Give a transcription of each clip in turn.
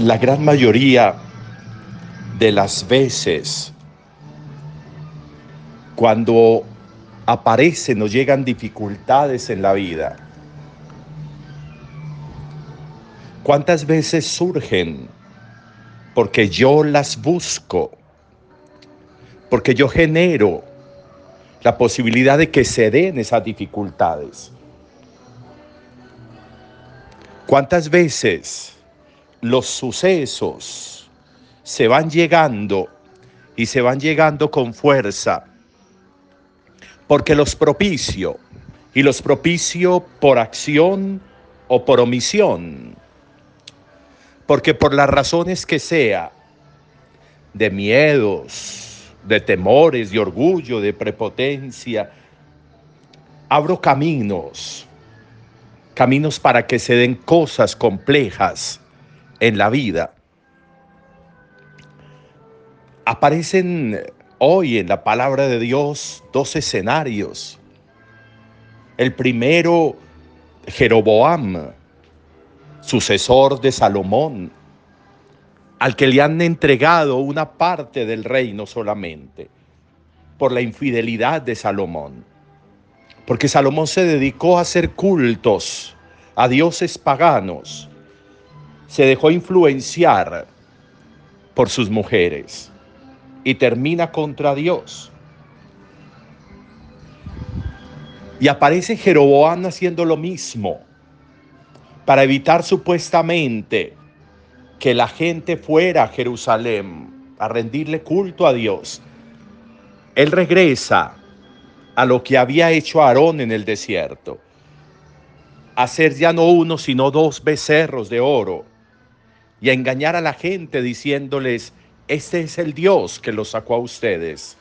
la gran mayoría de las veces cuando aparecen o llegan dificultades en la vida, ¿cuántas veces surgen? Porque yo las busco, porque yo genero la posibilidad de que se den esas dificultades. ¿Cuántas veces los sucesos se van llegando y se van llegando con fuerza? Porque los propicio, y los propicio por acción o por omisión. Porque por las razones que sea, de miedos, de temores, de orgullo, de prepotencia, abro caminos caminos para que se den cosas complejas en la vida. Aparecen hoy en la palabra de Dios dos escenarios. El primero, Jeroboam, sucesor de Salomón, al que le han entregado una parte del reino solamente por la infidelidad de Salomón. Porque Salomón se dedicó a hacer cultos a dioses paganos. Se dejó influenciar por sus mujeres y termina contra Dios. Y aparece Jeroboam haciendo lo mismo para evitar supuestamente que la gente fuera a Jerusalén a rendirle culto a Dios. Él regresa a lo que había hecho Aarón en el desierto. Hacer ya no uno, sino dos becerros de oro y a engañar a la gente diciéndoles, este es el Dios que los sacó a ustedes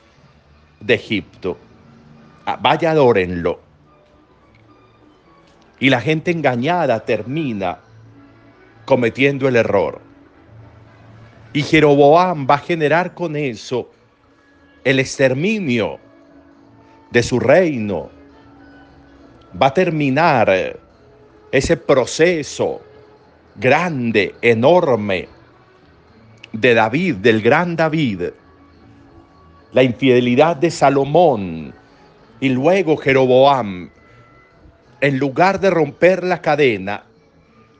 de Egipto. Ah, vaya, adórenlo. Y la gente engañada termina cometiendo el error. Y Jeroboam va a generar con eso el exterminio de su reino. Va a terminar ese proceso grande, enorme de David, del gran David, la infidelidad de Salomón y luego Jeroboam, en lugar de romper la cadena,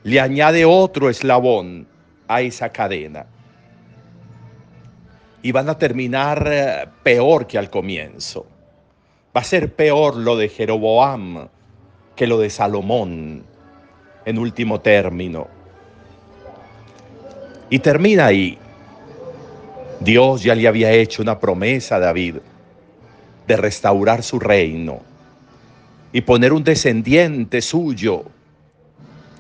le añade otro eslabón a esa cadena. Y van a terminar eh, peor que al comienzo. Va a ser peor lo de Jeroboam que lo de Salomón en último término. Y termina ahí. Dios ya le había hecho una promesa a David de restaurar su reino y poner un descendiente suyo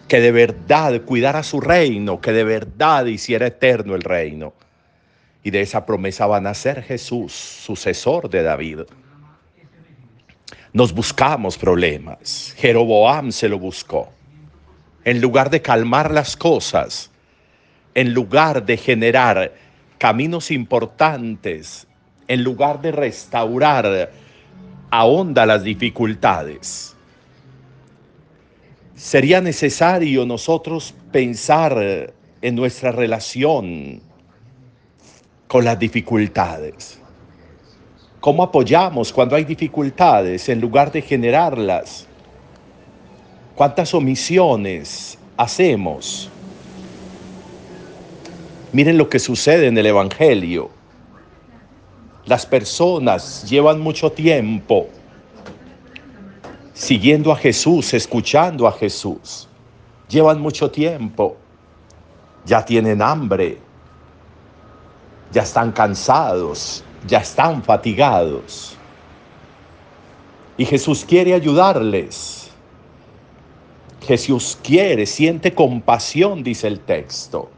que de verdad cuidara su reino, que de verdad hiciera eterno el reino. Y de esa promesa va a nacer Jesús, sucesor de David. Nos buscamos problemas. Jeroboam se lo buscó. En lugar de calmar las cosas, en lugar de generar caminos importantes, en lugar de restaurar, ahonda las dificultades. Sería necesario nosotros pensar en nuestra relación con las dificultades. ¿Cómo apoyamos cuando hay dificultades en lugar de generarlas? ¿Cuántas omisiones hacemos? Miren lo que sucede en el Evangelio. Las personas llevan mucho tiempo siguiendo a Jesús, escuchando a Jesús. Llevan mucho tiempo. Ya tienen hambre. Ya están cansados ya están fatigados. Y Jesús quiere ayudarles. Jesús quiere, siente compasión, dice el texto.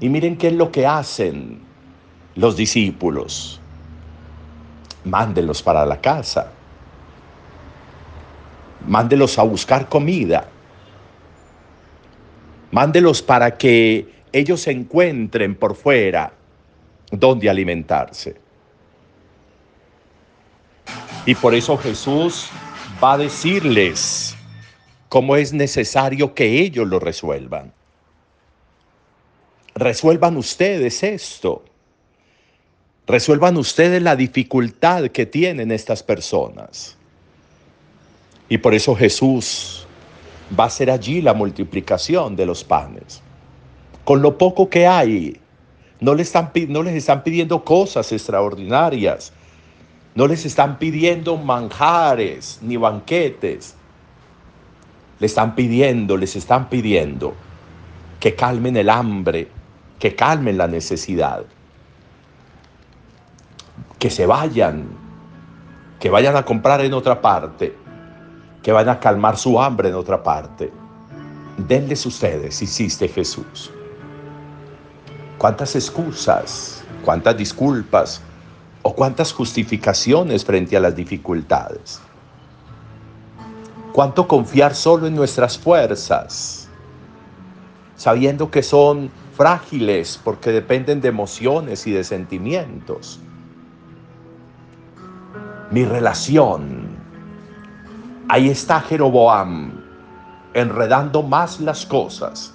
Y miren qué es lo que hacen los discípulos. Mándenlos para la casa. Mándelos a buscar comida. Mándelos para que ellos se encuentren por fuera donde alimentarse. Y por eso Jesús va a decirles cómo es necesario que ellos lo resuelvan. Resuelvan ustedes esto. Resuelvan ustedes la dificultad que tienen estas personas. Y por eso Jesús va a ser allí la multiplicación de los panes. Con lo poco que hay, no les están, no les están pidiendo cosas extraordinarias, no les están pidiendo manjares ni banquetes. Le están pidiendo, les están pidiendo que calmen el hambre, que calmen la necesidad, que se vayan, que vayan a comprar en otra parte, que vayan a calmar su hambre en otra parte. Denles ustedes, insiste Jesús. ¿Cuántas excusas, cuántas disculpas o cuántas justificaciones frente a las dificultades? ¿Cuánto confiar solo en nuestras fuerzas, sabiendo que son frágiles porque dependen de emociones y de sentimientos? Mi relación. Ahí está Jeroboam enredando más las cosas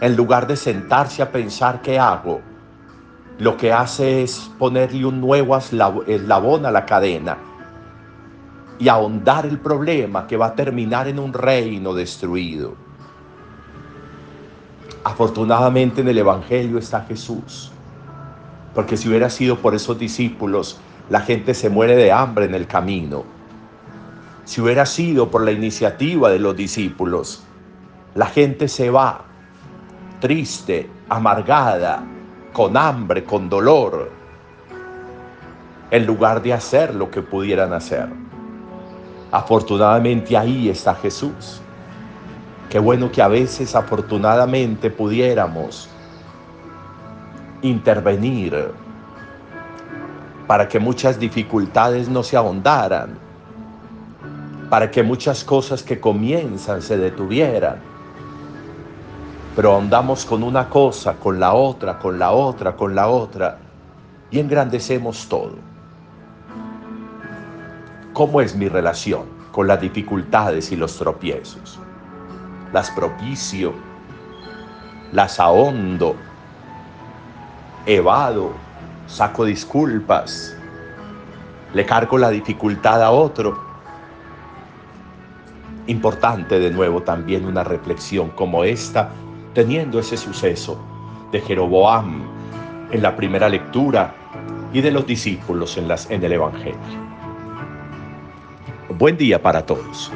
en lugar de sentarse a pensar qué hago, lo que hace es ponerle un nuevo eslabón a la cadena y ahondar el problema que va a terminar en un reino destruido. Afortunadamente en el Evangelio está Jesús, porque si hubiera sido por esos discípulos, la gente se muere de hambre en el camino. Si hubiera sido por la iniciativa de los discípulos, la gente se va triste, amargada, con hambre, con dolor, en lugar de hacer lo que pudieran hacer. Afortunadamente ahí está Jesús. Qué bueno que a veces afortunadamente pudiéramos intervenir para que muchas dificultades no se ahondaran, para que muchas cosas que comienzan se detuvieran pero ahondamos con una cosa, con la otra, con la otra, con la otra, y engrandecemos todo. ¿Cómo es mi relación con las dificultades y los tropiezos? Las propicio, las ahondo, evado, saco disculpas, le cargo la dificultad a otro. Importante de nuevo también una reflexión como esta teniendo ese suceso de Jeroboam en la primera lectura y de los discípulos en, las, en el Evangelio. Buen día para todos.